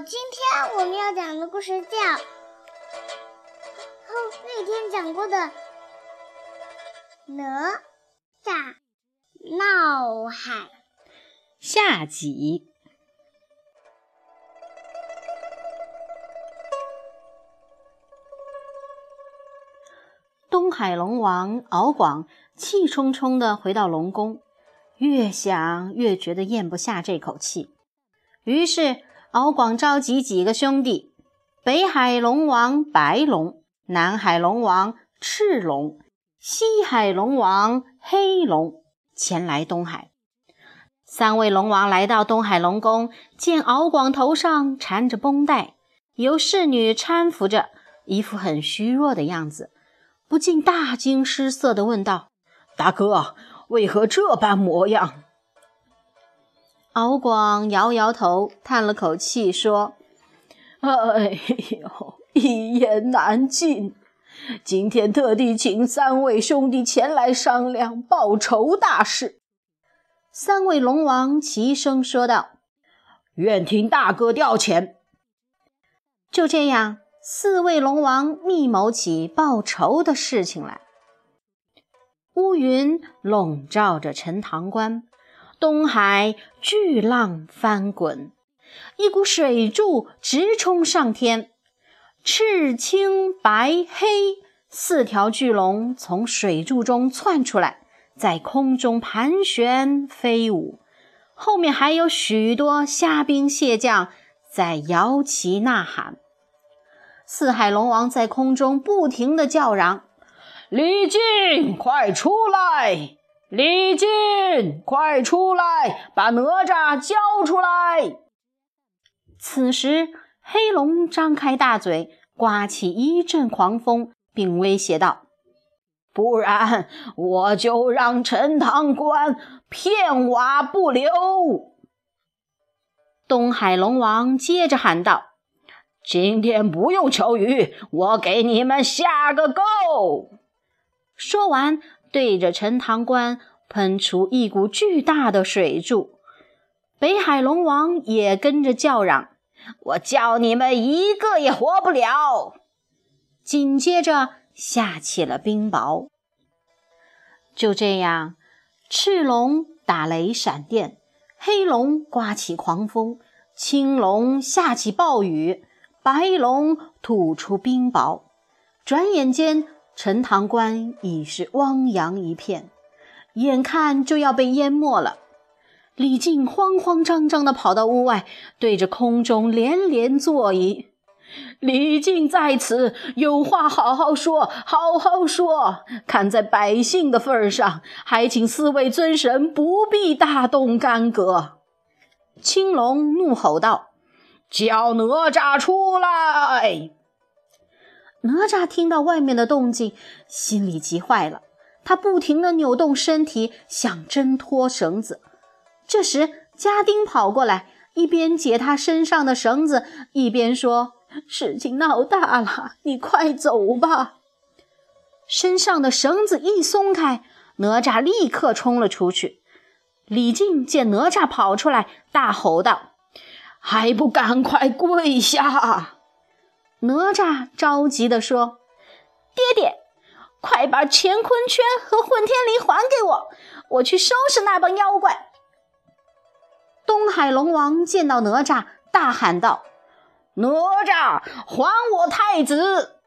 今天我们要讲的故事叫《后那天讲过的哪吒闹海》下集。东海龙王敖广气冲冲地回到龙宫，越想越觉得咽不下这口气，于是敖广召集几个兄弟：北海龙王白龙、南海龙王赤龙、西海龙王黑龙前来东海。三位龙王来到东海龙宫，见敖广头上缠着绷带，由侍女搀扶着，一副很虚弱的样子。不禁大惊失色地问道：“大哥，为何这般模样？”敖广摇摇头，叹了口气，说：“哎呦，一言难尽。今天特地请三位兄弟前来商量报仇大事。”三位龙王齐声说道：“愿听大哥调遣。”就这样。四位龙王密谋起报仇的事情来。乌云笼罩着陈塘关，东海巨浪翻滚，一股水柱直冲上天，赤、青、白、黑四条巨龙从水柱中窜出来，在空中盘旋飞舞，后面还有许多虾兵蟹将在摇旗呐喊。四海龙王在空中不停地叫嚷：“李靖，快出来！李靖，快出来！把哪吒交出来！”此时，黑龙张开大嘴，刮起一阵狂风，并威胁道：“不然，我就让陈塘关片瓦不留！”东海龙王接着喊道。今天不用求雨，我给你们下个够。说完，对着陈塘关喷出一股巨大的水柱。北海龙王也跟着叫嚷：“我叫你们一个也活不了！”紧接着下起了冰雹。就这样，赤龙打雷闪电，黑龙刮起狂风，青龙下起暴雨。白龙吐出冰雹，转眼间陈塘关已是汪洋一片，眼看就要被淹没了。李靖慌慌张张地跑到屋外，对着空中连连作揖：“李靖在此，有话好好说，好好说。看在百姓的份上，还请四位尊神不必大动干戈。”青龙怒吼道。叫哪吒出来！哪吒听到外面的动静，心里急坏了。他不停地扭动身体，想挣脱绳子。这时，家丁跑过来，一边解他身上的绳子，一边说：“事情闹大了，你快走吧。”身上的绳子一松开，哪吒立刻冲了出去。李靖见哪吒跑出来，大吼道。还不赶快跪下！哪吒着急地说：“爹爹，快把乾坤圈和混天绫还给我，我去收拾那帮妖怪。”东海龙王见到哪吒，大喊道：“哪吒，还我太子！”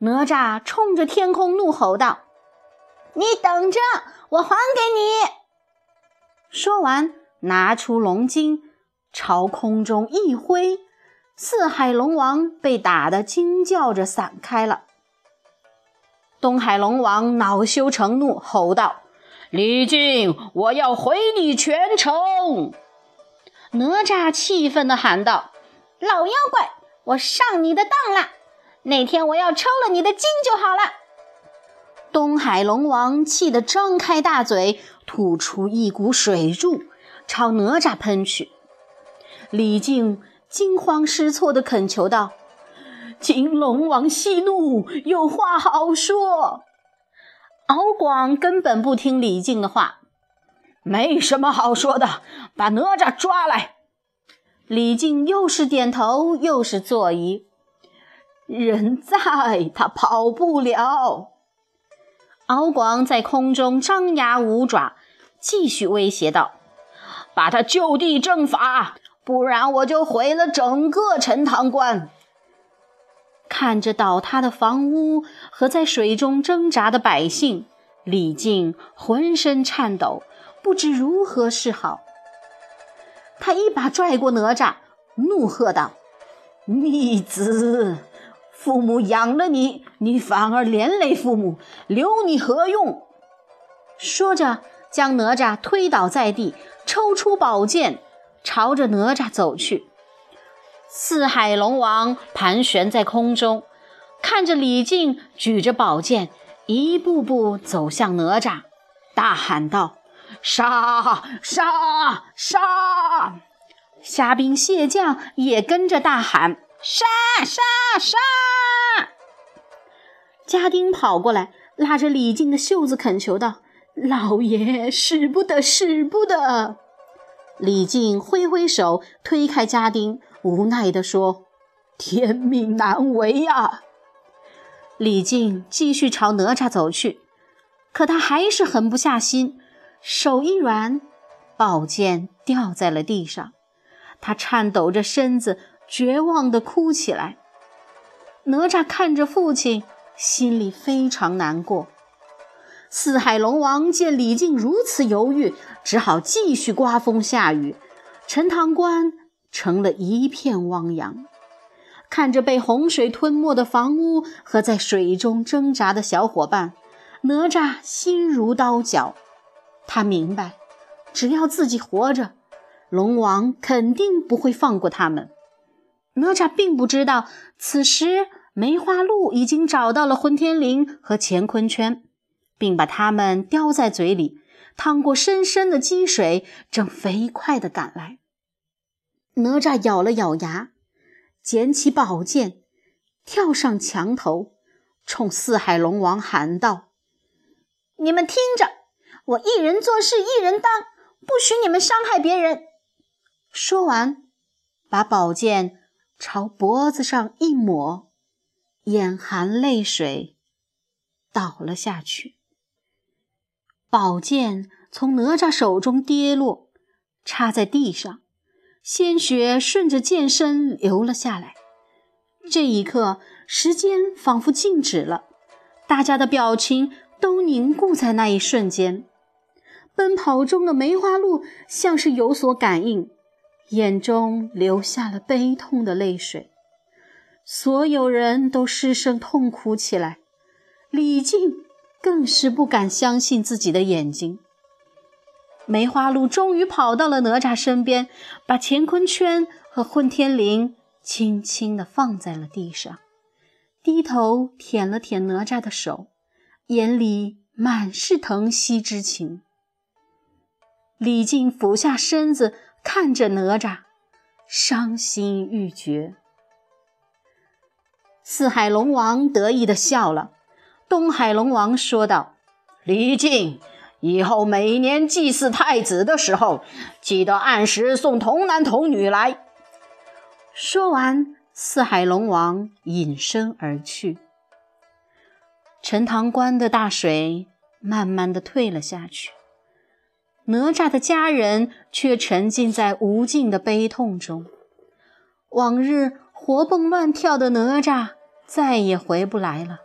哪吒冲着天空怒吼道：“你等着，我还给你！”说完，拿出龙筋。朝空中一挥，四海龙王被打得惊叫着散开了。东海龙王恼羞成怒，吼道：“李靖，我要毁你全城！”哪吒气愤地喊道：“老妖怪，我上你的当了！那天我要抽了你的筋就好了。”东海龙王气得张开大嘴，吐出一股水柱，朝哪吒喷去。李靖惊慌失措地恳求道：“请龙王息怒，有话好说。”敖广根本不听李靖的话，没什么好说的，把哪吒抓来。李靖又是点头又是作揖：“人在，他跑不了。”敖广在空中张牙舞爪，继续威胁道：“把他就地正法，不然我就毁了整个陈塘关。”看着倒塌的房屋和在水中挣扎的百姓，李靖浑身颤抖，不知如何是好。他一把拽过哪吒，怒喝道：“逆子！”父母养了你，你反而连累父母，留你何用？说着，将哪吒推倒在地，抽出宝剑，朝着哪吒走去。四海龙王盘旋在空中，看着李靖举着宝剑，一步步走向哪吒，大喊道：“杀！杀！杀！”虾兵蟹将也跟着大喊。杀杀杀！家丁跑过来，拉着李靖的袖子恳求道：“老爷，使不得，使不得！”李靖挥挥手，推开家丁，无奈地说：“天命难违呀！”李靖继续朝哪吒走去，可他还是狠不下心，手一软，宝剑掉在了地上，他颤抖着身子。绝望地哭起来。哪吒看着父亲，心里非常难过。四海龙王见李靖如此犹豫，只好继续刮风下雨。陈塘关成了一片汪洋。看着被洪水吞没的房屋和在水中挣扎的小伙伴，哪吒心如刀绞。他明白，只要自己活着，龙王肯定不会放过他们。哪吒并不知道，此时梅花鹿已经找到了混天绫和乾坤圈，并把它们叼在嘴里，趟过深深的积水，正飞快地赶来。哪吒咬了咬牙，捡起宝剑，跳上墙头，冲四海龙王喊道：“你们听着，我一人做事一人当，不许你们伤害别人！”说完，把宝剑。朝脖子上一抹，眼含泪水，倒了下去。宝剑从哪吒手中跌落，插在地上，鲜血顺着剑身流了下来。这一刻，时间仿佛静止了，大家的表情都凝固在那一瞬间。奔跑中的梅花鹿像是有所感应。眼中流下了悲痛的泪水，所有人都失声痛哭起来。李靖更是不敢相信自己的眼睛。梅花鹿终于跑到了哪吒身边，把乾坤圈和混天绫轻轻地放在了地上，低头舔了舔哪吒的手，眼里满是疼惜之情。李靖俯下身子。看着哪吒，伤心欲绝。四海龙王得意地笑了。东海龙王说道：“李靖，以后每年祭祀太子的时候，记得按时送童男童女来。”说完，四海龙王隐身而去。陈塘关的大水慢慢的退了下去。哪吒的家人却沉浸在无尽的悲痛中。往日活蹦乱跳的哪吒再也回不来了。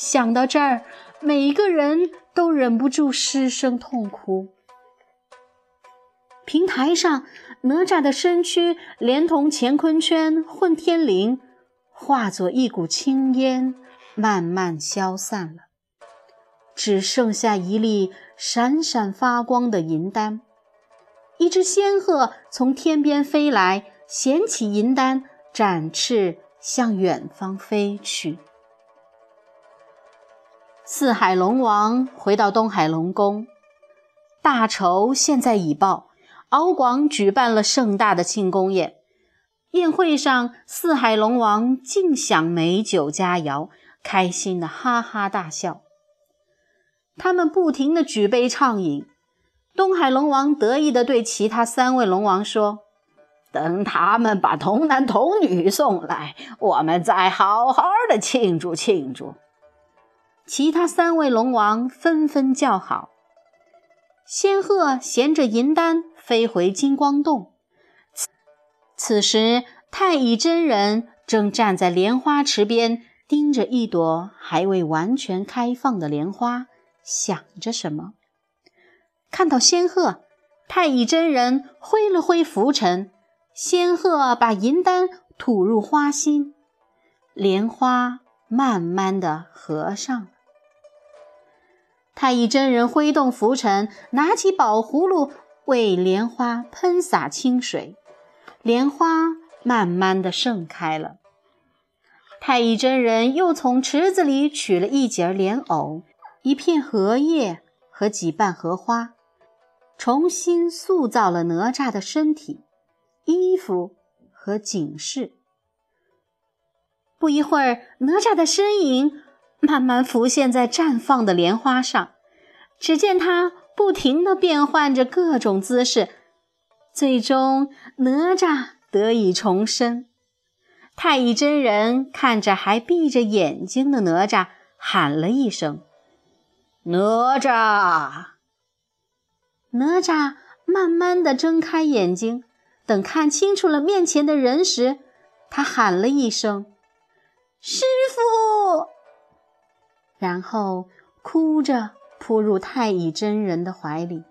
想到这儿，每个人都忍不住失声痛哭。平台上，哪吒的身躯连同乾坤圈、混天绫，化作一股青烟，慢慢消散了。只剩下一粒闪闪发光的银丹。一只仙鹤从天边飞来，衔起银丹，展翅向远方飞去。四海龙王回到东海龙宫，大仇现在已报。敖广举办了盛大的庆功宴，宴会上，四海龙王尽享美酒佳肴，开心的哈哈大笑。他们不停的举杯畅饮，东海龙王得意地对其他三位龙王说：“等他们把童男童女送来，我们再好好的庆祝庆祝。其他三位龙王纷纷叫好。仙鹤衔着银丹飞回金光洞。此时，太乙真人正站在莲花池边，盯着一朵还未完全开放的莲花，想着什么。看到仙鹤，太乙真人挥了挥拂尘。仙鹤把银丹吐入花心，莲花慢慢的合上了。太乙真人挥动拂尘，拿起宝葫芦为莲花喷洒清水，莲花慢慢的盛开了。太乙真人又从池子里取了一截莲藕、一片荷叶和几瓣荷花，重新塑造了哪吒的身体。衣服和警示。不一会儿，哪吒的身影慢慢浮现在绽放的莲花上。只见他不停地变换着各种姿势，最终哪吒得以重生。太乙真人看着还闭着眼睛的哪吒，喊了一声：“哪吒！”哪吒慢慢地睁开眼睛。等看清楚了面前的人时，他喊了一声：“师傅！”然后哭着扑入太乙真人的怀里。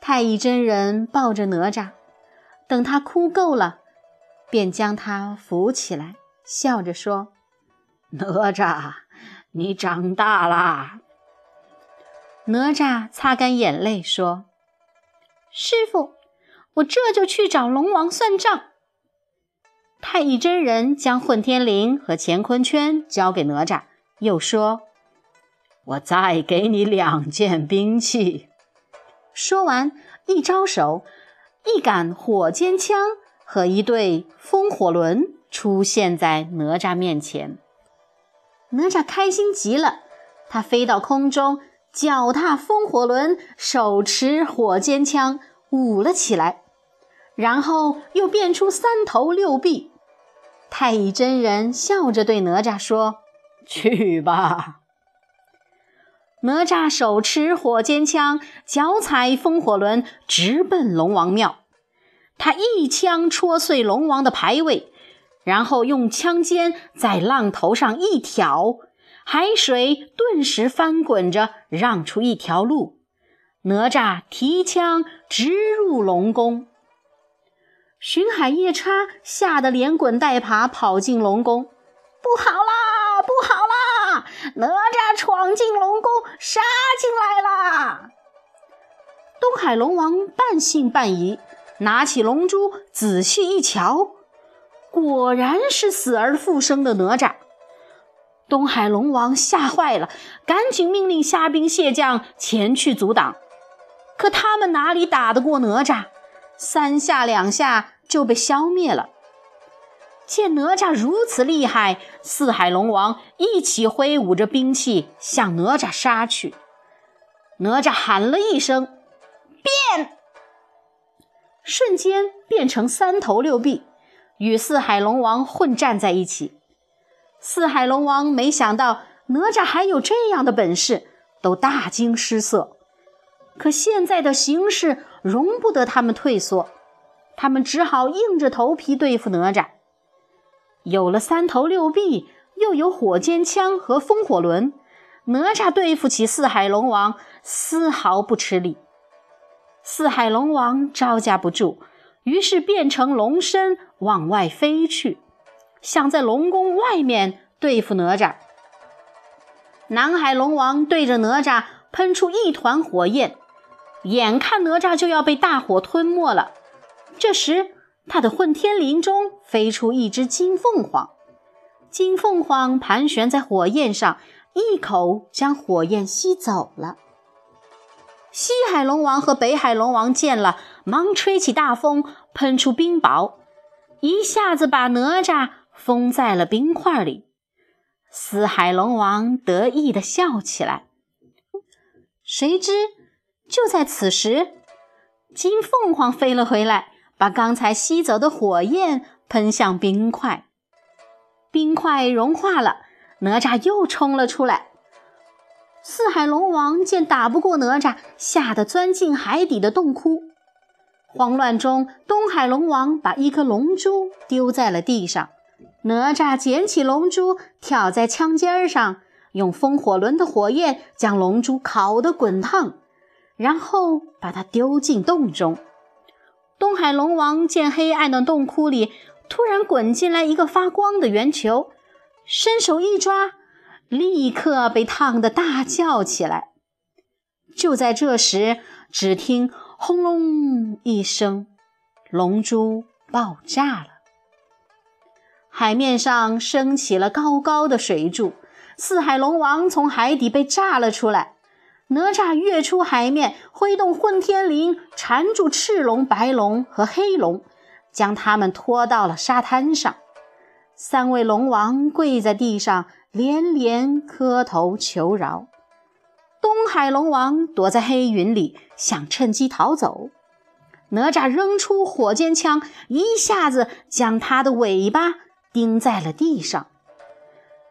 太乙真人抱着哪吒，等他哭够了，便将他扶起来，笑着说：“哪吒，你长大啦。”哪吒擦干眼泪说：“师傅。”我这就去找龙王算账。太乙真人将混天绫和乾坤圈交给哪吒，又说：“我再给你两件兵器。”说完，一招手，一杆火尖枪和一对风火轮出现在哪吒面前。哪吒开心极了，他飞到空中，脚踏风火轮，手持火尖枪，舞了起来。然后又变出三头六臂，太乙真人笑着对哪吒说：“去吧。”哪吒手持火尖枪，脚踩风火轮，直奔龙王庙。他一枪戳碎龙王的牌位，然后用枪尖在浪头上一挑，海水顿时翻滚着，让出一条路。哪吒提枪直入龙宫。巡海夜叉吓得连滚带爬跑进龙宫，不好啦，不好啦！哪吒闯进龙宫，杀进来啦！东海龙王半信半疑，拿起龙珠仔细一瞧，果然是死而复生的哪吒。东海龙王吓坏了，赶紧命令虾兵蟹将前去阻挡，可他们哪里打得过哪吒？三下两下。就被消灭了。见哪吒如此厉害，四海龙王一起挥舞着兵器向哪吒杀去。哪吒喊了一声“变”，瞬间变成三头六臂，与四海龙王混战在一起。四海龙王没想到哪吒还有这样的本事，都大惊失色。可现在的形势容不得他们退缩。他们只好硬着头皮对付哪吒。有了三头六臂，又有火尖枪和风火轮，哪吒对付起四海龙王丝毫不吃力。四海龙王招架不住，于是变成龙身往外飞去，想在龙宫外面对付哪吒。南海龙王对着哪吒喷出一团火焰，眼看哪吒就要被大火吞没了。这时，他的混天绫中飞出一只金凤凰，金凤凰盘旋在火焰上，一口将火焰吸走了。西海龙王和北海龙王见了，忙吹起大风，喷出冰雹，一下子把哪吒封在了冰块里。四海龙王得意地笑起来。谁知，就在此时，金凤凰飞了回来。把刚才吸走的火焰喷向冰块，冰块融化了，哪吒又冲了出来。四海龙王见打不过哪吒，吓得钻进海底的洞窟。慌乱中，东海龙王把一颗龙珠丢在了地上，哪吒捡起龙珠，跳在枪尖上，用风火轮的火焰将龙珠烤得滚烫，然后把它丢进洞中。东海龙王见黑暗的洞窟里突然滚进来一个发光的圆球，伸手一抓。立刻被烫得大叫起来。就在这时，只听“轰隆”一声，龙珠爆炸了。海面上升起了高高的水柱，四海龙王从海底被炸了出来。哪吒跃出海面，挥动混天绫缠住赤龙、白龙和黑龙，将他们拖到了沙滩上。三位龙王跪在地上。连连磕头求饶，东海龙王躲在黑云里，想趁机逃走。哪吒扔出火尖枪，一下子将他的尾巴钉在了地上。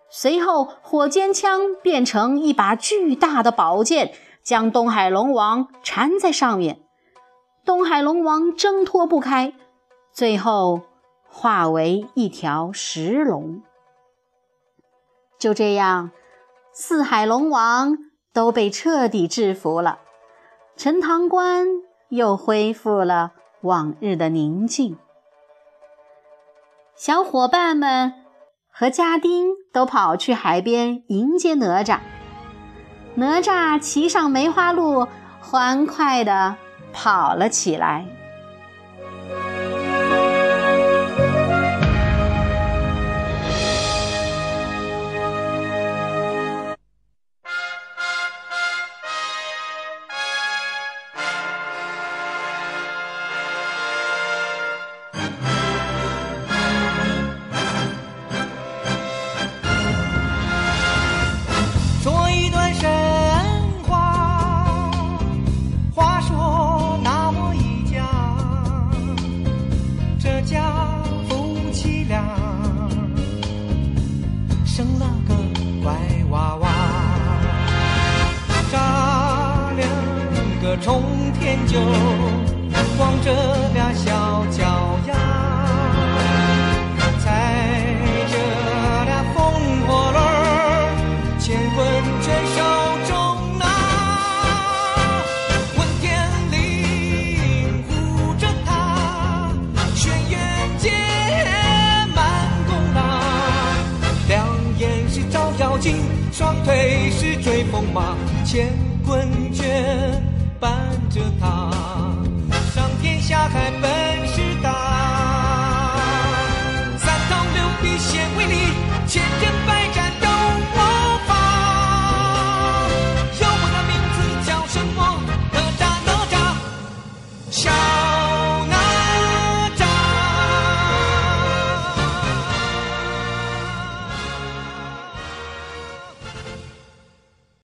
随后，火尖枪变成一把巨大的宝剑，将东海龙王缠在上面。东海龙王挣脱不开，最后化为一条石龙。就这样，四海龙王都被彻底制服了，陈塘关又恢复了往日的宁静。小伙伴们和家丁都跑去海边迎接哪吒，哪吒骑上梅花鹿，欢快地跑了起来。双腿是追风马，乾坤圈。伴着他，上天下海本事大，三头六臂显威力，千人百。